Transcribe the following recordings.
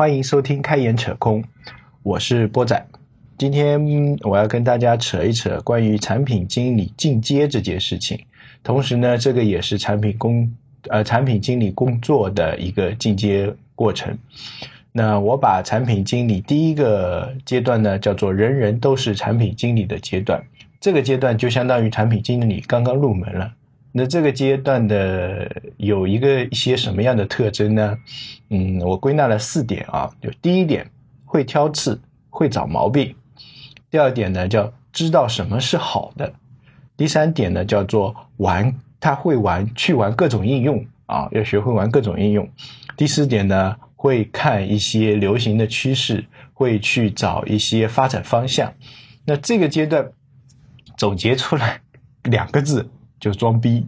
欢迎收听开眼扯空，我是波仔。今天我要跟大家扯一扯关于产品经理进阶这件事情，同时呢，这个也是产品工呃产品经理工作的一个进阶过程。那我把产品经理第一个阶段呢叫做人人都是产品经理的阶段，这个阶段就相当于产品经理刚刚入门了。那这个阶段的有一个一些什么样的特征呢？嗯，我归纳了四点啊，就第一点会挑刺，会找毛病；第二点呢叫知道什么是好的；第三点呢叫做玩，他会玩去玩各种应用啊，要学会玩各种应用；第四点呢会看一些流行的趋势，会去找一些发展方向。那这个阶段总结出来两个字。就装逼，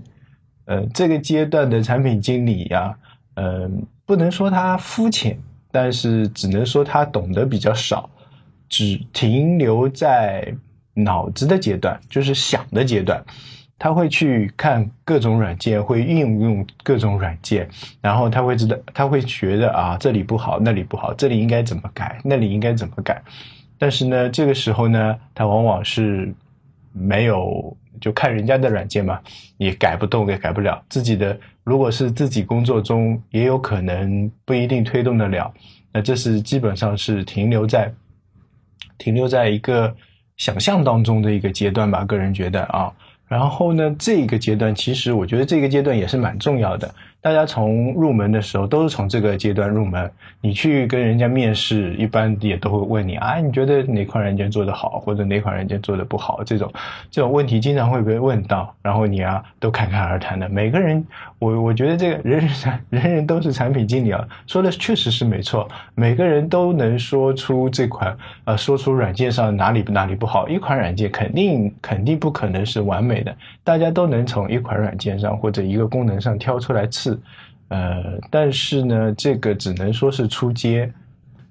呃，这个阶段的产品经理呀，嗯，不能说他肤浅，但是只能说他懂得比较少，只停留在脑子的阶段，就是想的阶段。他会去看各种软件，会运用各种软件，然后他会知道，他会觉得啊，这里不好，那里不好，这里应该怎么改，那里应该怎么改。但是呢，这个时候呢，他往往是没有。就看人家的软件嘛，也改不动，也改不了自己的。如果是自己工作中，也有可能不一定推动得了。那这是基本上是停留在停留在一个想象当中的一个阶段吧。个人觉得啊，然后呢，这个阶段其实我觉得这个阶段也是蛮重要的。大家从入门的时候都是从这个阶段入门。你去跟人家面试，一般也都会问你啊，你觉得哪款软件做得好，或者哪款软件做得不好？这种这种问题经常会被问到，然后你啊都侃侃而谈的。每个人，我我觉得这个人人人人都是产品经理啊，说的确实是没错。每个人都能说出这款呃，说出软件上哪里哪里不好。一款软件肯定肯定不可能是完美的，大家都能从一款软件上或者一个功能上挑出来刺。呃，但是呢，这个只能说是初阶。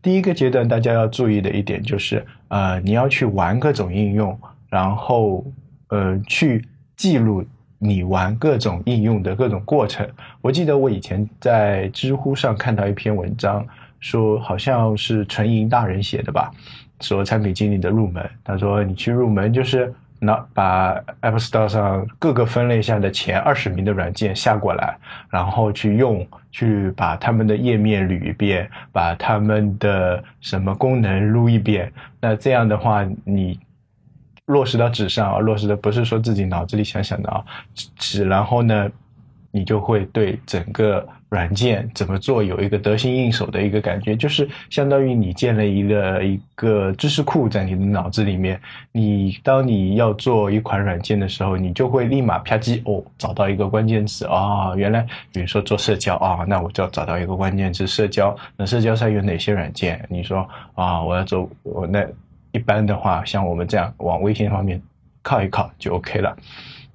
第一个阶段，大家要注意的一点就是，呃，你要去玩各种应用，然后呃，去记录你玩各种应用的各种过程。我记得我以前在知乎上看到一篇文章，说好像是纯银大人写的吧，说产品经理的入门。他说你去入门就是。那把 App Store 上各个分类下的前二十名的软件下过来，然后去用，去把他们的页面捋一遍，把他们的什么功能撸一遍。那这样的话，你落实到纸上啊，落实的不是说自己脑子里想想的啊，纸，然后呢，你就会对整个。软件怎么做有一个得心应手的一个感觉，就是相当于你建了一个一个知识库在你的脑子里面。你当你要做一款软件的时候，你就会立马啪叽哦找到一个关键词啊，原来比如说做社交啊，那我就要找到一个关键词社交。那社交上有哪些软件？你说啊，我要做我那一般的话，像我们这样往微信方面靠一靠就 OK 了。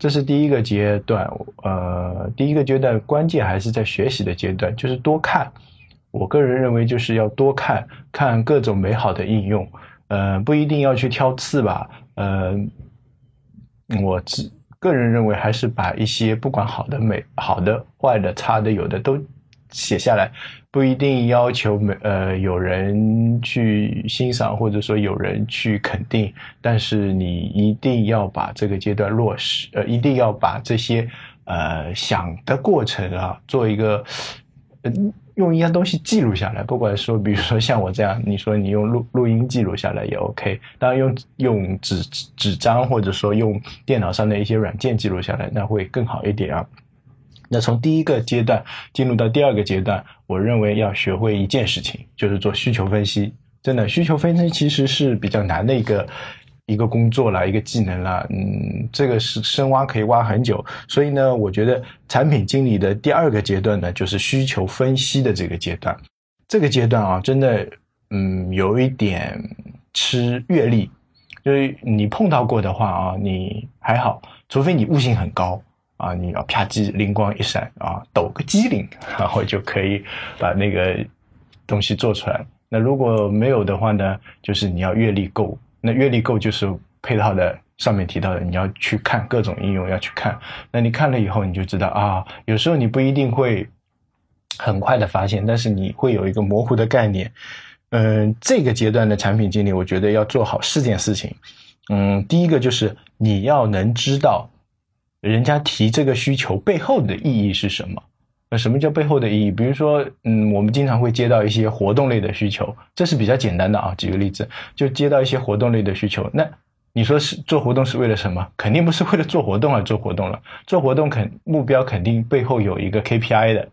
这是第一个阶段，呃，第一个阶段关键还是在学习的阶段，就是多看。我个人认为就是要多看看各种美好的应用，呃，不一定要去挑刺吧，呃，我自个人认为还是把一些不管好的、美好的、坏的、差的、有的都。写下来不一定要求没呃有人去欣赏或者说有人去肯定，但是你一定要把这个阶段落实，呃，一定要把这些呃想的过程啊做一个用一样东西记录下来。不管说比如说像我这样，你说你用录录音记录下来也 OK，当然用用纸纸张或者说用电脑上的一些软件记录下来，那会更好一点啊。那从第一个阶段进入到第二个阶段，我认为要学会一件事情，就是做需求分析。真的，需求分析其实是比较难的一个一个工作啦，一个技能啦。嗯，这个是深挖可以挖很久。所以呢，我觉得产品经理的第二个阶段呢，就是需求分析的这个阶段。这个阶段啊，真的，嗯，有一点吃阅历，就是你碰到过的话啊，你还好，除非你悟性很高。啊，你要啪叽灵光一闪啊，抖个机灵，然后就可以把那个东西做出来。那如果没有的话呢，就是你要阅历够。那阅历够就是配套的，上面提到的，你要去看各种应用，要去看。那你看了以后，你就知道啊，有时候你不一定会很快的发现，但是你会有一个模糊的概念。嗯，这个阶段的产品经理，我觉得要做好四件事情。嗯，第一个就是你要能知道人家提这个需求背后的意义是什么。那什么叫背后的意义？比如说，嗯，我们经常会接到一些活动类的需求，这是比较简单的啊。举个例子，就接到一些活动类的需求，那你说是做活动是为了什么？肯定不是为了做活动而做活动了。做活动肯目标肯定背后有一个 KPI 的。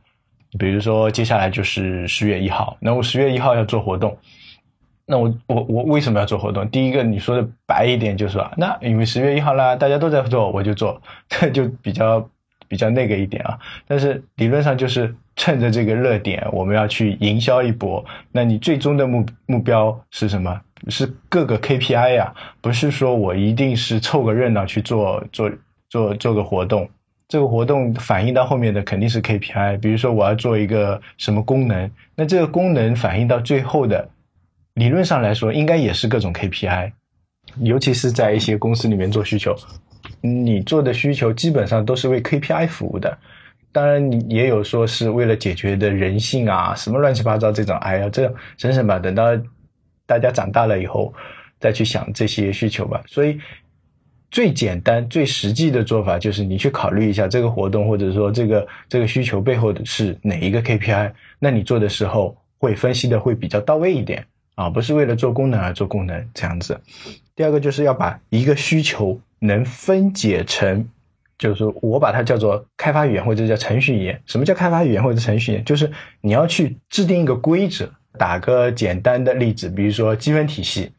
比如说，接下来就是十月一号，那我十月一号要做活动，那我我我为什么要做活动？第一个，你说的白一点就是说，那因为十月一号啦，大家都在做，我就做，这 就比较比较那个一点啊。但是理论上就是趁着这个热点，我们要去营销一波。那你最终的目目标是什么？是各个 KPI 呀，不是说我一定是凑个热闹去做做做做个活动。这个活动反映到后面的肯定是 KPI，比如说我要做一个什么功能，那这个功能反映到最后的，理论上来说应该也是各种 KPI，尤其是在一些公司里面做需求，你做的需求基本上都是为 KPI 服务的，当然你也有说是为了解决的人性啊，什么乱七八糟这种，哎呀，这省省吧，等到大家长大了以后再去想这些需求吧，所以。最简单、最实际的做法就是你去考虑一下这个活动，或者说这个这个需求背后的是哪一个 KPI，那你做的时候会分析的会比较到位一点啊，不是为了做功能而做功能这样子。第二个就是要把一个需求能分解成，就是我把它叫做开发语言或者叫程序语言。什么叫开发语言或者程序语言？就是你要去制定一个规则。打个简单的例子，比如说积分体系。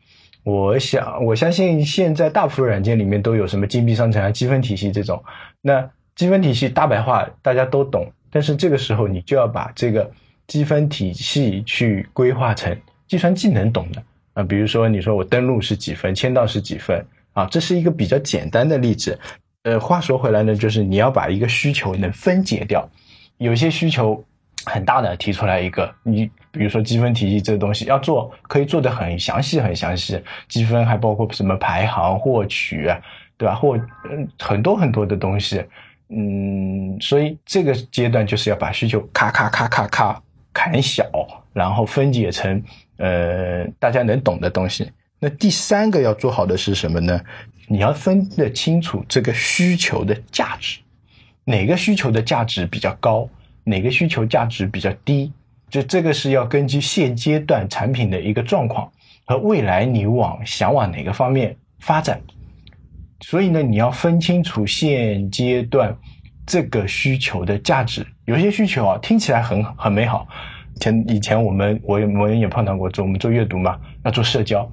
我想，我相信现在大部分软件里面都有什么金币商城啊、积分体系这种。那积分体系大白话大家都懂，但是这个时候你就要把这个积分体系去规划成计算机能懂的啊。比如说，你说我登录是几分，签到是几分啊，这是一个比较简单的例子。呃，话说回来呢，就是你要把一个需求能分解掉，有些需求。很大的提出来一个，你比如说积分体系这个东西要做，可以做的很详细很详细，积分还包括什么排行获取，对吧？或嗯很多很多的东西，嗯，所以这个阶段就是要把需求咔咔咔咔咔砍小，然后分解成呃大家能懂的东西。那第三个要做好的是什么呢？你要分得清楚这个需求的价值，哪个需求的价值比较高？哪个需求价值比较低？就这个是要根据现阶段产品的一个状况和未来你往想往哪个方面发展，所以呢，你要分清楚现阶段这个需求的价值。有些需求啊，听起来很很美好。前以前我们我也我们也碰到过，做我们做阅读嘛，要做社交，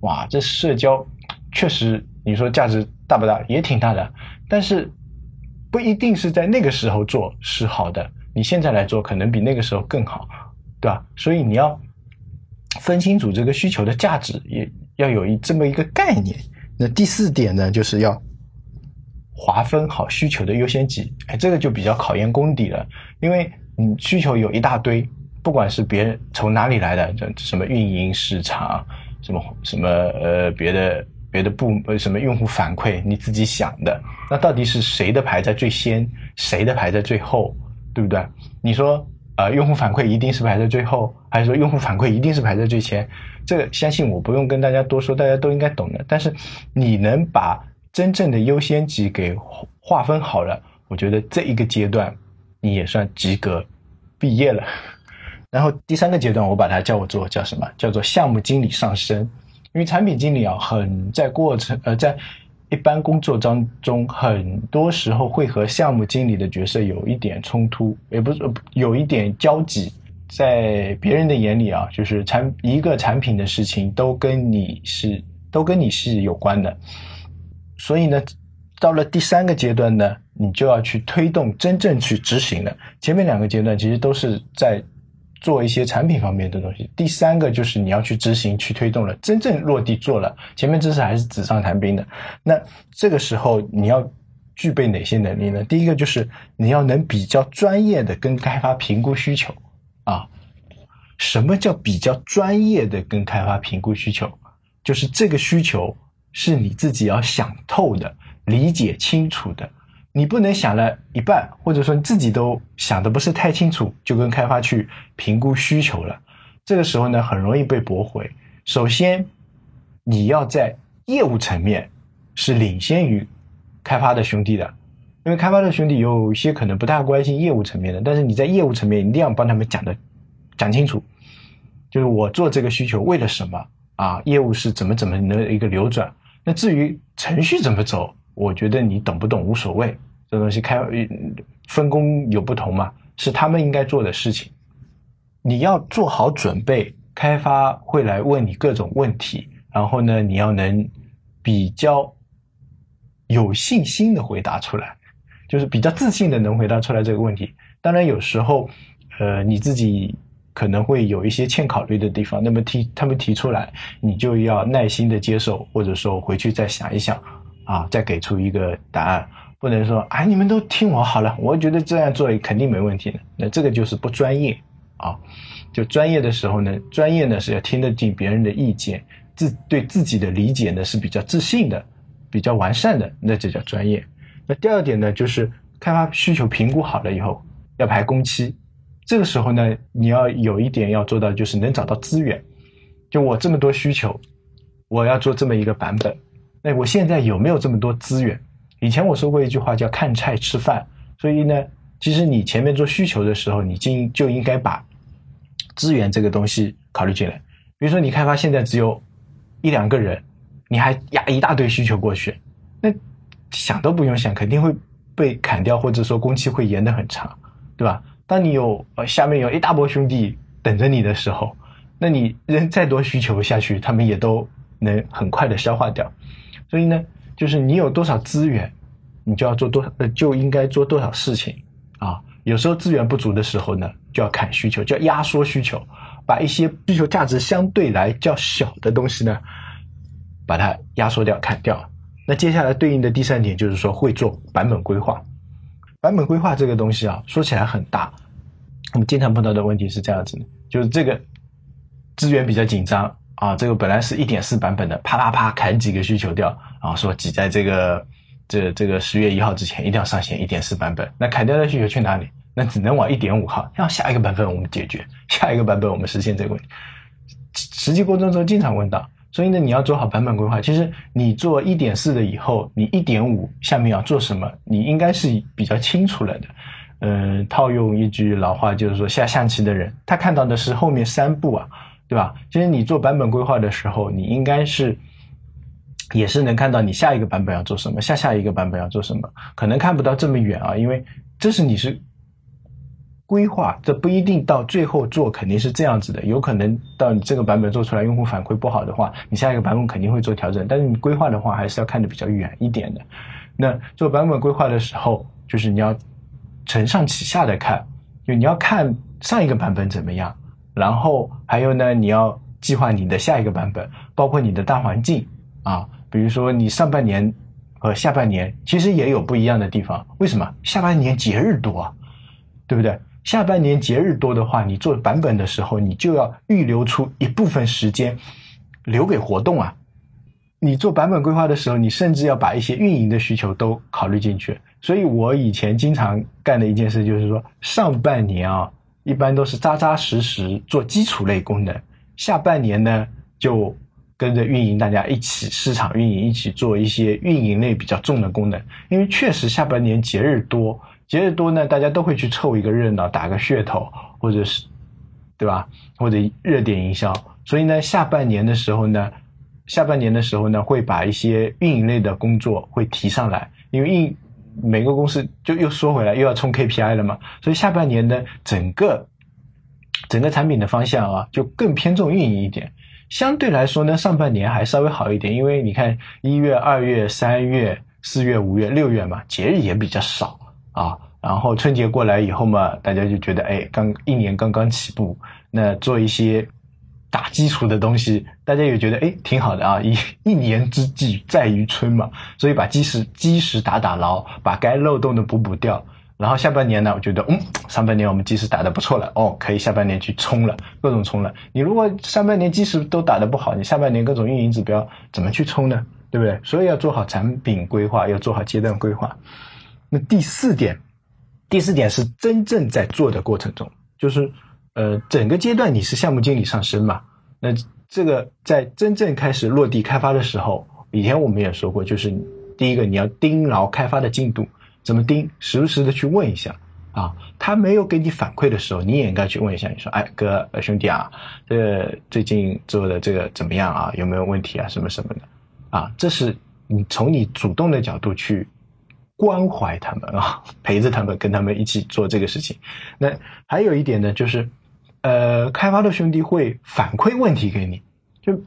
哇，这社交确实你说价值大不大？也挺大的，但是不一定是在那个时候做是好的。你现在来做，可能比那个时候更好，对吧？所以你要分清楚这个需求的价值，也要有一这么一个概念。那第四点呢，就是要划分好需求的优先级。哎，这个就比较考验功底了，因为你需求有一大堆，不管是别人从哪里来的，这什么运营市场，什么什么呃别的别的部呃什么用户反馈，你自己想的，那到底是谁的排在最先，谁的排在最后？对不对？你说，呃，用户反馈一定是排在最后，还是说用户反馈一定是排在最前？这个相信我不用跟大家多说，大家都应该懂的。但是你能把真正的优先级给划分好了，我觉得这一个阶段你也算及格，毕业了。然后第三个阶段，我把它叫做叫什么？叫做项目经理上升。因为产品经理啊，很在过程呃在。一般工作当中，很多时候会和项目经理的角色有一点冲突，也不是有一点交集。在别人的眼里啊，就是产一个产品的事情都跟你是都跟你是有关的。所以呢，到了第三个阶段呢，你就要去推动真正去执行了。前面两个阶段其实都是在。做一些产品方面的东西。第三个就是你要去执行、去推动了，真正落地做了。前面知识还是纸上谈兵的。那这个时候你要具备哪些能力呢？第一个就是你要能比较专业的跟开发评估需求啊。什么叫比较专业的跟开发评估需求？就是这个需求是你自己要想透的、理解清楚的，你不能想了一半，或者说你自己都想的不是太清楚，就跟开发去评估需求了。这个时候呢，很容易被驳回。首先，你要在业务层面是领先于开发的兄弟的，因为开发的兄弟有些可能不大关心业务层面的，但是你在业务层面一定要帮他们讲的讲清楚，就是我做这个需求为了什么啊？业务是怎么怎么的一个流转？那至于程序怎么走，我觉得你懂不懂无所谓，这东西开分工有不同嘛，是他们应该做的事情，你要做好准备。开发会来问你各种问题，然后呢，你要能比较有信心的回答出来，就是比较自信的能回答出来这个问题。当然，有时候，呃，你自己可能会有一些欠考虑的地方，那么提他们提出来，你就要耐心的接受，或者说回去再想一想，啊，再给出一个答案。不能说，哎，你们都听我好了，我觉得这样做肯定没问题的。那这个就是不专业啊。就专业的时候呢，专业呢是要听得进别人的意见，自对自己的理解呢是比较自信的，比较完善的，那就叫专业。那第二点呢，就是开发需求评估好了以后，要排工期。这个时候呢，你要有一点要做到，就是能找到资源。就我这么多需求，我要做这么一个版本，那我现在有没有这么多资源？以前我说过一句话叫“看菜吃饭”，所以呢，其实你前面做需求的时候，你就就应该把。资源这个东西考虑进来，比如说你开发现在只有一两个人，你还压一大堆需求过去，那想都不用想，肯定会被砍掉，或者说工期会延得很长，对吧？当你有呃下面有一大波兄弟等着你的时候，那你扔再多需求下去，他们也都能很快的消化掉。所以呢，就是你有多少资源，你就要做多呃就应该做多少事情啊。有时候资源不足的时候呢。就要砍需求，就要压缩需求，把一些需求价值相对来较小的东西呢，把它压缩掉、砍掉。那接下来对应的第三点就是说，会做版本规划。版本规划这个东西啊，说起来很大。我们经常碰到的问题是这样子的，就是这个资源比较紧张啊，这个本来是一点四版本的，啪啪啪砍几个需求掉，然后说挤在这个这这个十月一号之前一定要上线一点四版本。那砍掉的需求去哪里？那只能往一点五号，让下一个版本我们解决，下一个版本我们实现这个问题。实际过程中经常问到，所以呢，你要做好版本规划。其实你做一点四的以后，你一点五下面要做什么，你应该是比较清楚了的。嗯，套用一句老话，就是说下象棋的人，他看到的是后面三步啊，对吧？其实你做版本规划的时候，你应该是也是能看到你下一个版本要做什么，下下一个版本要做什么，可能看不到这么远啊，因为这是你是。规划这不一定到最后做肯定是这样子的，有可能到你这个版本做出来用户反馈不好的话，你下一个版本肯定会做调整。但是你规划的话还是要看的比较远一点的。那做版本规划的时候，就是你要承上启下的看，就你要看上一个版本怎么样，然后还有呢，你要计划你的下一个版本，包括你的大环境啊，比如说你上半年和下半年其实也有不一样的地方。为什么？下半年节日多，对不对？下半年节日多的话，你做版本的时候，你就要预留出一部分时间留给活动啊。你做版本规划的时候，你甚至要把一些运营的需求都考虑进去。所以我以前经常干的一件事就是说，上半年啊，一般都是扎扎实实做基础类功能，下半年呢就跟着运营大家一起市场运营一起做一些运营类比较重的功能，因为确实下半年节日多。节日多呢，大家都会去凑一个热闹，打个噱头，或者是，对吧？或者热点营销。所以呢，下半年的时候呢，下半年的时候呢，会把一些运营类的工作会提上来，因为运每个公司就又说回来又要冲 KPI 了嘛。所以下半年的整个整个产品的方向啊，就更偏重运营一点。相对来说呢，上半年还稍微好一点，因为你看一月、二月、三月、四月、五月、六月嘛，节日也比较少。啊，然后春节过来以后嘛，大家就觉得，哎，刚一年刚刚起步，那做一些打基础的东西，大家也觉得，哎，挺好的啊。一一年之计在于春嘛，所以把基石基石打打牢，把该漏洞的补补掉。然后下半年呢，我觉得，嗯，上半年我们基石打的不错了，哦，可以下半年去冲了，各种冲了。你如果上半年基石都打的不好，你下半年各种运营指标怎么去冲呢？对不对？所以要做好产品规划，要做好阶段规划。那第四点，第四点是真正在做的过程中，就是呃，整个阶段你是项目经理上升嘛？那这个在真正开始落地开发的时候，以前我们也说过，就是第一个你要盯牢开发的进度，怎么盯？时不时的去问一下啊，他没有给你反馈的时候，你也应该去问一下，你说，哎哥兄弟啊，这个最近做的这个怎么样啊？有没有问题啊？什么什么的啊？这是你从你主动的角度去关怀他们啊，陪着他们，跟他们一起做这个事情。那还有一点呢，就是。呃，开发的兄弟会反馈问题给你，就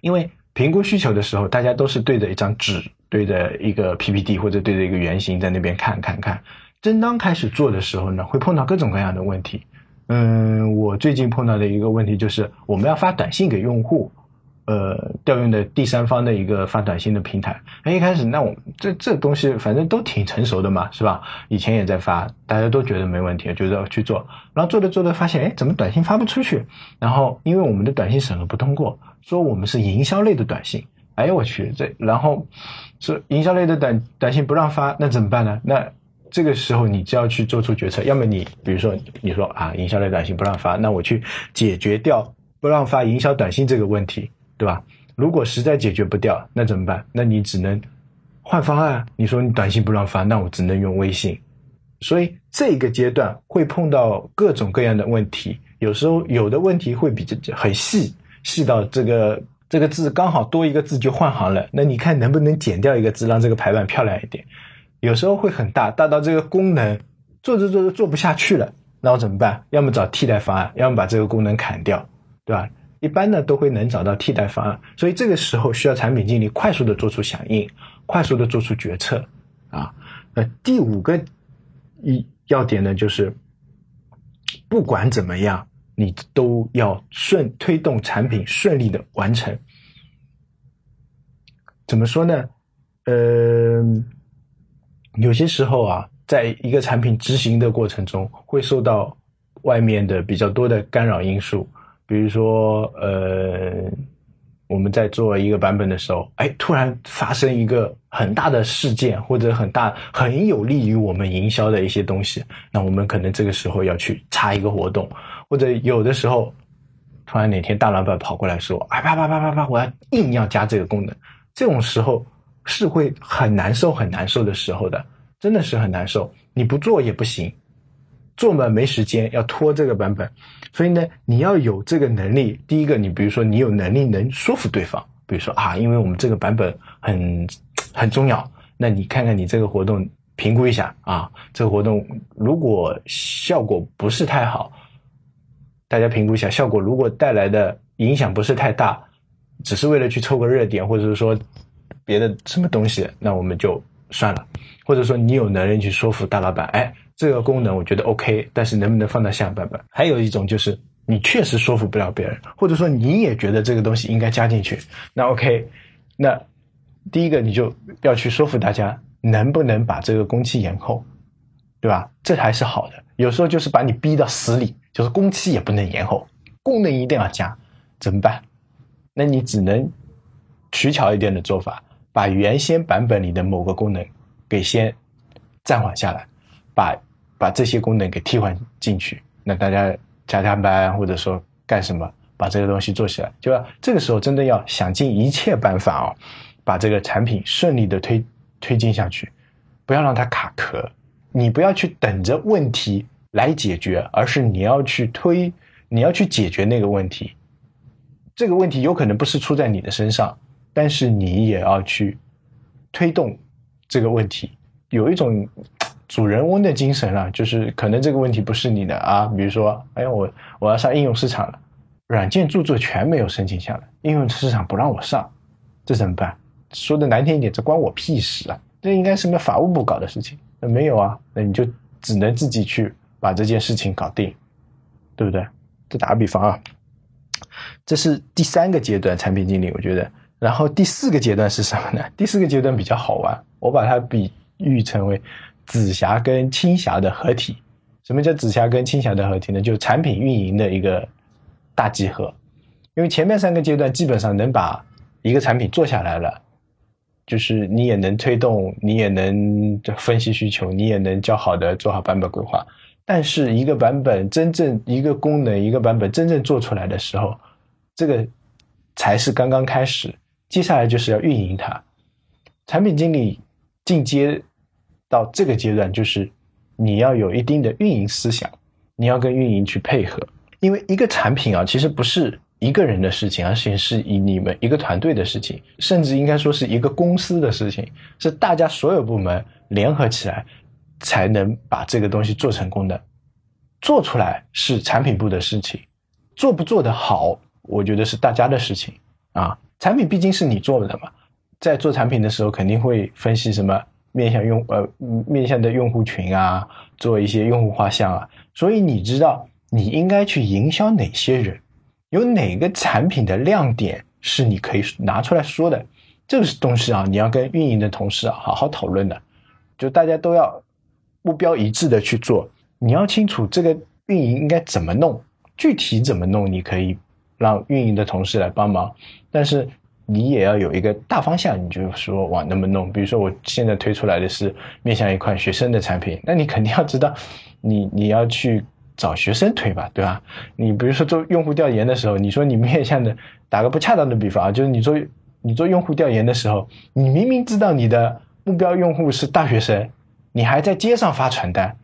因为评估需求的时候，大家都是对着一张纸，对着一个 PPT 或者对着一个原型在那边看看看。真当开始做的时候呢，会碰到各种各样的问题。嗯，我最近碰到的一个问题就是，我们要发短信给用户。呃，调用的第三方的一个发短信的平台，哎，一开始那我这这东西反正都挺成熟的嘛，是吧？以前也在发，大家都觉得没问题，觉得去做，然后做着做着发现，哎，怎么短信发不出去？然后因为我们的短信审核不通过，说我们是营销类的短信，哎呦我去，这然后说营销类的短短信不让发，那怎么办呢？那这个时候你就要去做出决策，要么你比如说你说啊，营销类短信不让发，那我去解决掉不让发营销短信这个问题。对吧？如果实在解决不掉，那怎么办？那你只能换方案。你说你短信不让发，那我只能用微信。所以这个阶段会碰到各种各样的问题，有时候有的问题会比较很细，细到这个这个字刚好多一个字就换行了。那你看能不能减掉一个字，让这个排版漂亮一点？有时候会很大，大到这个功能做着做着做不下去了，那我怎么办？要么找替代方案，要么把这个功能砍掉，对吧？一般呢都会能找到替代方案，所以这个时候需要产品经理快速的做出响应，快速的做出决策啊。那第五个一要点呢，就是不管怎么样，你都要顺推动产品顺利的完成。怎么说呢？呃，有些时候啊，在一个产品执行的过程中，会受到外面的比较多的干扰因素。比如说，呃，我们在做一个版本的时候，哎，突然发生一个很大的事件，或者很大很有利于我们营销的一些东西，那我们可能这个时候要去插一个活动，或者有的时候，突然哪天大老板跑过来说，哎啪啪啪啪啪，我要硬要加这个功能，这种时候是会很难受很难受的时候的，真的是很难受，你不做也不行。做嘛没时间，要拖这个版本，所以呢，你要有这个能力。第一个，你比如说你有能力能说服对方，比如说啊，因为我们这个版本很很重要，那你看看你这个活动评估一下啊，这个活动如果效果不是太好，大家评估一下效果，如果带来的影响不是太大，只是为了去凑个热点，或者是说别的什么东西，那我们就算了。或者说你有能力去说服大老板，哎。这个功能我觉得 OK，但是能不能放到下版本？还有一种就是你确实说服不了别人，或者说你也觉得这个东西应该加进去，那 OK，那第一个你就要去说服大家，能不能把这个工期延后，对吧？这还是好的。有时候就是把你逼到死里，就是工期也不能延后，功能一定要加，怎么办？那你只能取巧一点的做法，把原先版本里的某个功能给先暂缓下来，把。把这些功能给替换进去，那大家加加班或者说干什么，把这个东西做起来，就要这个时候真的要想尽一切办法哦，把这个产品顺利的推推进下去，不要让它卡壳。你不要去等着问题来解决，而是你要去推，你要去解决那个问题。这个问题有可能不是出在你的身上，但是你也要去推动这个问题。有一种。主人翁的精神啊，就是可能这个问题不是你的啊，比如说，哎，我我要上应用市场了，软件著作权没有申请下来，应用市场不让我上，这怎么办？说的难听一点，这关我屁事啊！这应该是么法务部搞的事情，那没有啊，那你就只能自己去把这件事情搞定，对不对？这打个比方啊，这是第三个阶段产品经理，我觉得，然后第四个阶段是什么呢？第四个阶段比较好玩，我把它比喻成为。紫霞跟青霞的合体，什么叫紫霞跟青霞的合体呢？就是产品运营的一个大集合。因为前面三个阶段基本上能把一个产品做下来了，就是你也能推动，你也能分析需求，你也能较好的做好版本规划。但是一个版本真正一个功能一个版本真正做出来的时候，这个才是刚刚开始。接下来就是要运营它。产品经理进阶到这个阶段，就是你要有一定的运营思想，你要跟运营去配合。因为一个产品啊，其实不是一个人的事情，而且是以你们一个团队的事情，甚至应该说是一个公司的事情，是大家所有部门联合起来。才能把这个东西做成功的，做出来是产品部的事情，做不做得好，我觉得是大家的事情啊。产品毕竟是你做的嘛，在做产品的时候肯定会分析什么面向用呃面向的用户群啊，做一些用户画像啊，所以你知道你应该去营销哪些人，有哪个产品的亮点是你可以拿出来说的，这个东西啊，你要跟运营的同事啊好好讨论的，就大家都要。目标一致的去做，你要清楚这个运营应该怎么弄，具体怎么弄，你可以让运营的同事来帮忙，但是你也要有一个大方向，你就说往那么弄。比如说我现在推出来的是面向一款学生的产品，那你肯定要知道，你你要去找学生推吧，对吧？你比如说做用户调研的时候，你说你面向的，打个不恰当的比方啊，就是你做你做用户调研的时候，你明明知道你的目标用户是大学生。你还在街上发传单，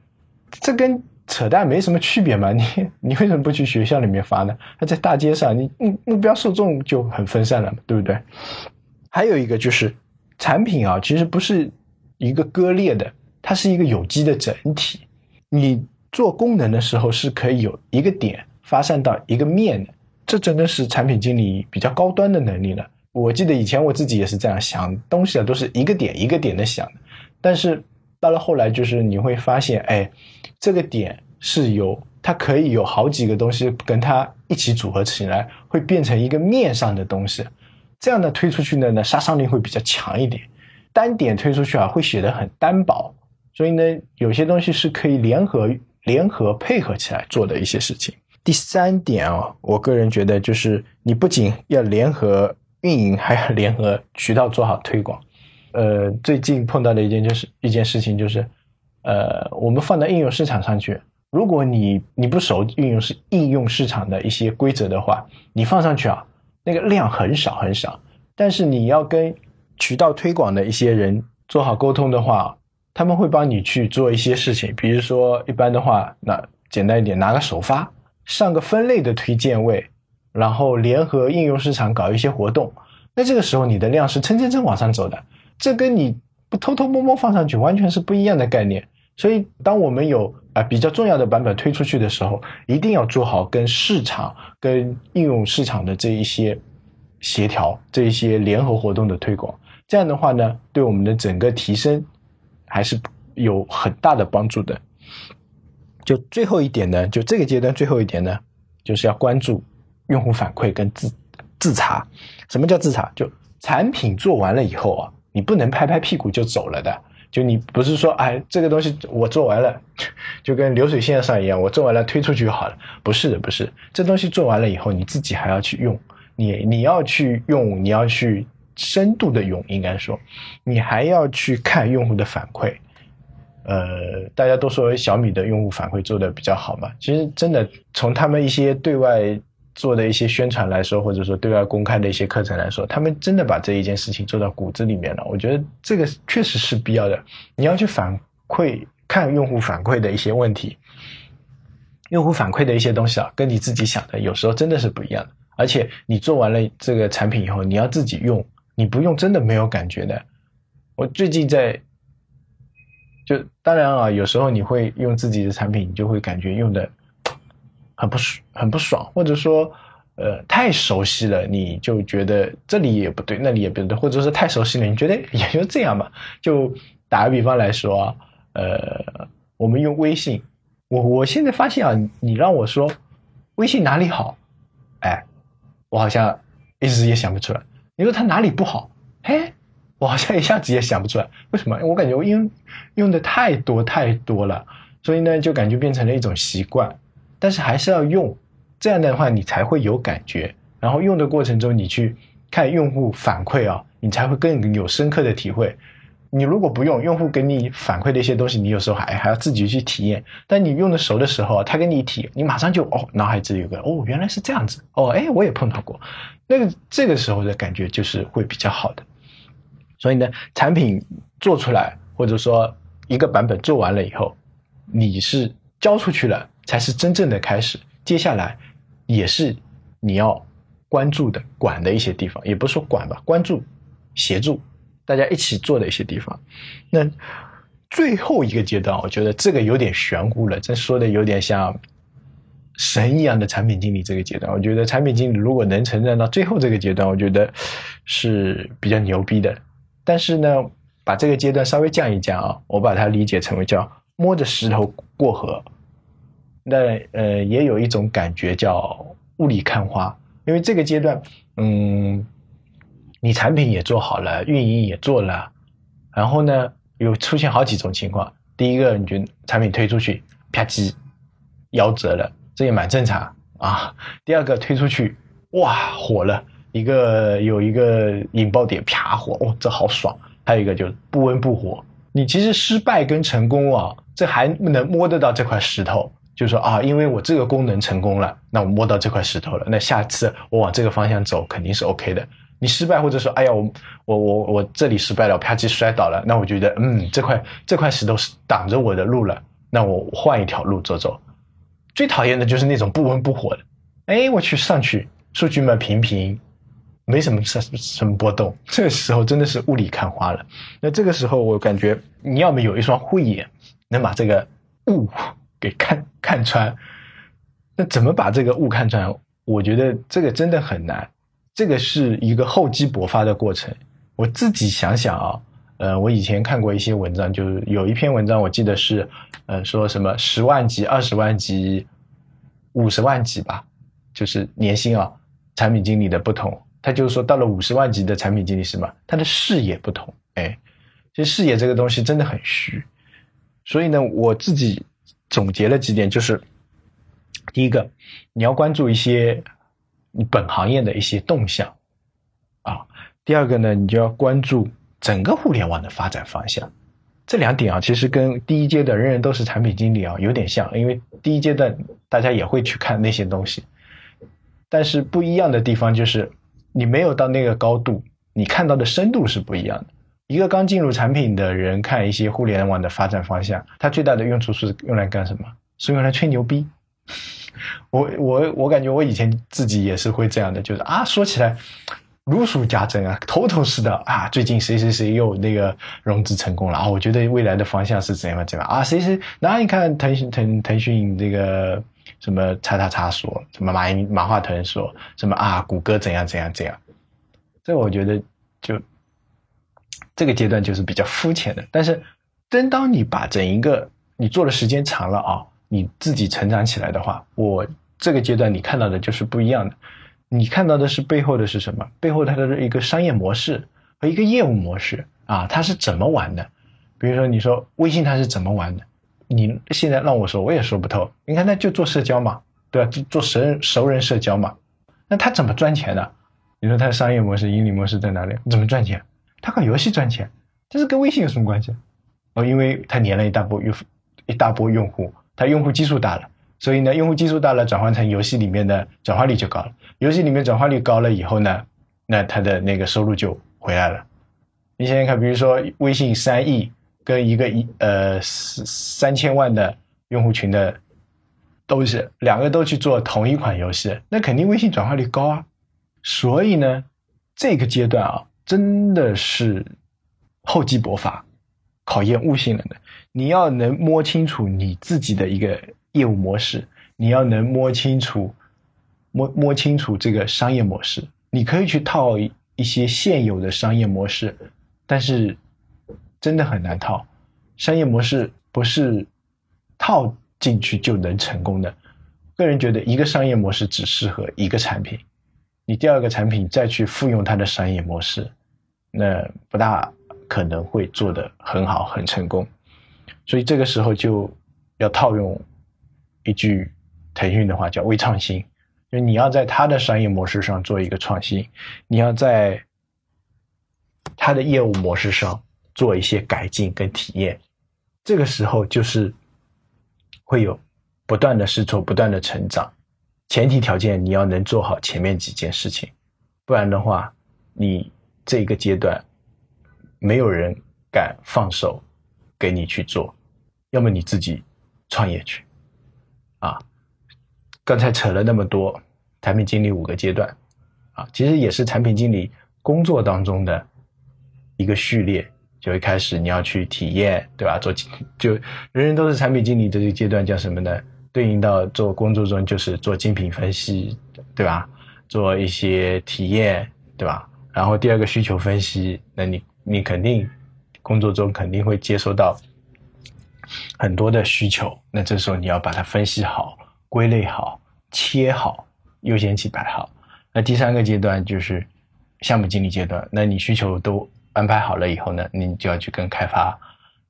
这跟扯淡没什么区别嘛？你你为什么不去学校里面发呢？他在大街上，你目目标受众就很分散了，对不对？还有一个就是产品啊，其实不是一个割裂的，它是一个有机的整体。你做功能的时候是可以有一个点发散到一个面的，这真的是产品经理比较高端的能力了。我记得以前我自己也是这样想东西啊，都是一个点一个点的想的，但是。到了后来，就是你会发现，哎，这个点是有，它可以有好几个东西跟它一起组合起来，会变成一个面上的东西。这样呢推出去呢，呢杀伤力会比较强一点。单点推出去啊，会显得很单薄。所以呢，有些东西是可以联合、联合配合起来做的一些事情。第三点啊，我个人觉得就是你不仅要联合运营，还要联合渠道做好推广。呃，最近碰到的一件就是一件事情，就是，呃，我们放到应用市场上去，如果你你不熟应用是应用市场的一些规则的话，你放上去啊，那个量很少很少。但是你要跟渠道推广的一些人做好沟通的话，他们会帮你去做一些事情，比如说一般的话，那简单一点，拿个首发，上个分类的推荐位，然后联合应用市场搞一些活动，那这个时候你的量是蹭蹭蹭往上走的。这跟你不偷偷摸摸放上去完全是不一样的概念，所以当我们有啊比较重要的版本推出去的时候，一定要做好跟市场、跟应用市场的这一些协调、这一些联合活动的推广。这样的话呢，对我们的整个提升还是有很大的帮助的。就最后一点呢，就这个阶段最后一点呢，就是要关注用户反馈跟自自查。什么叫自查？就产品做完了以后啊。你不能拍拍屁股就走了的，就你不是说哎，这个东西我做完了，就跟流水线上一样，我做完了推出去就好了。不是的，不是，这东西做完了以后，你自己还要去用，你你要去用，你要去深度的用，应该说，你还要去看用户的反馈。呃，大家都说小米的用户反馈做的比较好嘛，其实真的从他们一些对外。做的一些宣传来说，或者说对外公开的一些课程来说，他们真的把这一件事情做到骨子里面了。我觉得这个确实是必要的。你要去反馈看用户反馈的一些问题，用户反馈的一些东西啊，跟你自己想的有时候真的是不一样的。而且你做完了这个产品以后，你要自己用，你不用真的没有感觉的。我最近在，就当然啊，有时候你会用自己的产品，你就会感觉用的。很不爽，很不爽，或者说，呃，太熟悉了，你就觉得这里也不对，那里也不对，或者是太熟悉了，你觉得也就这样吧。就打个比方来说，呃，我们用微信，我我现在发现啊，你让我说微信哪里好，哎，我好像一时也想不出来。你说它哪里不好，嘿，我好像一下子也想不出来。为什么？我感觉我用用的太多太多了，所以呢，就感觉变成了一种习惯。但是还是要用，这样的话你才会有感觉。然后用的过程中，你去看用户反馈啊，你才会更有深刻的体会。你如果不用，用户给你反馈的一些东西，你有时候还还要自己去体验。但你用的熟的时候，他给你一提，你马上就哦，脑海里有个哦，原来是这样子哦，哎，我也碰到过。那个这个时候的感觉就是会比较好的。所以呢，产品做出来，或者说一个版本做完了以后，你是交出去了，才是真正的开始。接下来也是你要关注的、管的一些地方，也不是说管吧，关注、协助。大家一起做的一些地方，那最后一个阶段，我觉得这个有点玄乎了。这说的有点像神一样的产品经理这个阶段，我觉得产品经理如果能成长到最后这个阶段，我觉得是比较牛逼的。但是呢，把这个阶段稍微降一降啊，我把它理解成为叫摸着石头过河。那呃，也有一种感觉叫雾里看花，因为这个阶段，嗯。你产品也做好了，运营也做了，然后呢，有出现好几种情况。第一个，你觉得产品推出去，啪叽，夭折了，这也蛮正常啊。第二个，推出去，哇，火了，一个有一个引爆点，啪火，哦，这好爽。还有一个就是不温不火。你其实失败跟成功啊，这还能摸得到这块石头，就是说啊，因为我这个功能成功了，那我摸到这块石头了，那下次我往这个方向走肯定是 OK 的。你失败，或者说，哎呀，我我我我这里失败了，啪叽摔倒了，那我觉得，嗯，这块这块石头是挡着我的路了，那我换一条路走走。最讨厌的就是那种不温不火的，哎，我去上去，数据嘛平平，没什么什什么波动，这个时候真的是雾里看花了。那这个时候我感觉你要么有一双慧眼，能把这个雾给看看穿，那怎么把这个雾看穿？我觉得这个真的很难。这个是一个厚积薄发的过程。我自己想想啊，呃，我以前看过一些文章，就是有一篇文章，我记得是，呃，说什么十万级、二十万级、五十万级吧，就是年薪啊，产品经理的不同。他就是说，到了五十万级的产品经理是什么？他的视野不同。哎，其实视野这个东西真的很虚。所以呢，我自己总结了几点，就是第一个，你要关注一些。你本行业的一些动向，啊，第二个呢，你就要关注整个互联网的发展方向。这两点啊，其实跟第一阶段人人都是产品经理啊有点像，因为第一阶段大家也会去看那些东西，但是不一样的地方就是你没有到那个高度，你看到的深度是不一样的。一个刚进入产品的人看一些互联网的发展方向，它最大的用处是用来干什么？是用来吹牛逼。我我我感觉我以前自己也是会这样的，就是啊，说起来如数家珍啊，头头是道啊。最近谁谁谁又那个融资成功了啊？我觉得未来的方向是怎样怎样啊？谁谁那你看腾讯腾腾讯这个什么叉叉叉说什么马云马化腾说什么啊？谷歌怎样怎样怎样？这我觉得就这个阶段就是比较肤浅的。但是，真当你把整一个你做的时间长了啊。你自己成长起来的话，我这个阶段你看到的就是不一样的。你看到的是背后的是什么？背后它的一个商业模式和一个业务模式啊，它是怎么玩的？比如说，你说微信它是怎么玩的？你现在让我说，我也说不透。你看，那就做社交嘛，对吧？做做熟人熟人社交嘛。那他怎么赚钱的？你说他的商业模式、盈利模式在哪里？怎么赚钱？他靠游戏赚钱，这是跟微信有什么关系？哦，因为他连了一大波用一大波用户。他用户基数大了，所以呢，用户基数大了，转换成游戏里面的转化率就高了。游戏里面转化率高了以后呢，那他的那个收入就回来了。你想想看，比如说微信三亿跟一个一呃三千万的用户群的，都是两个都去做同一款游戏，那肯定微信转化率高啊。所以呢，这个阶段啊，真的是厚积薄发，考验悟性了的。你要能摸清楚你自己的一个业务模式，你要能摸清楚摸摸清楚这个商业模式。你可以去套一些现有的商业模式，但是真的很难套。商业模式不是套进去就能成功的。个人觉得，一个商业模式只适合一个产品，你第二个产品再去复用它的商业模式，那不大可能会做得很好很成功。所以这个时候就要套用一句腾讯的话，叫“微创新”，就你要在它的商业模式上做一个创新，你要在它的业务模式上做一些改进跟体验。这个时候就是会有不断的试错、不断的成长。前提条件你要能做好前面几件事情，不然的话，你这个阶段没有人敢放手给你去做，要么你自己创业去。啊，刚才扯了那么多，产品经理五个阶段，啊，其实也是产品经理工作当中的一个序列。就一开始你要去体验，对吧？做就人人都是产品经理的这个阶段叫什么呢？对应到做工作中就是做精品分析，对吧？做一些体验，对吧？然后第二个需求分析，那你你肯定工作中肯定会接收到很多的需求，那这时候你要把它分析好、归类好、切好、优先级摆好。那第三个阶段就是项目经理阶段，那你需求都。安排好了以后呢，你就要去跟开发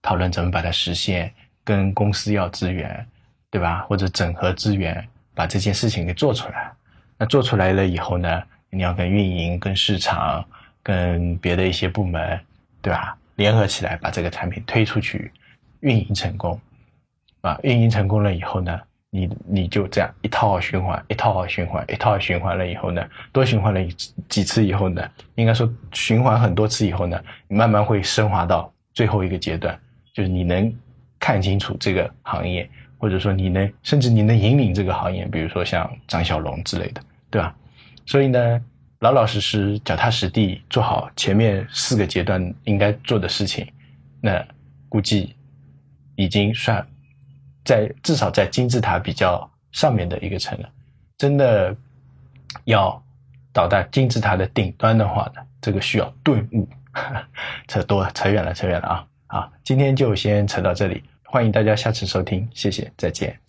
讨论怎么把它实现，跟公司要资源，对吧？或者整合资源，把这件事情给做出来。那做出来了以后呢，你要跟运营、跟市场、跟别的一些部门，对吧？联合起来把这个产品推出去，运营成功，啊，运营成功了以后呢？你你就这样一套循环，一套循环，一套循环了以后呢，多循环了几次以后呢，应该说循环很多次以后呢，慢慢会升华到最后一个阶段，就是你能看清楚这个行业，或者说你能甚至你能引领这个行业，比如说像张小龙之类的，对吧？所以呢，老老实实、脚踏实地做好前面四个阶段应该做的事情，那估计已经算。在至少在金字塔比较上面的一个层了，真的要到达金字塔的顶端的话呢，这个需要顿悟。扯多扯远了，扯远了啊！好，今天就先扯到这里，欢迎大家下次收听，谢谢，再见。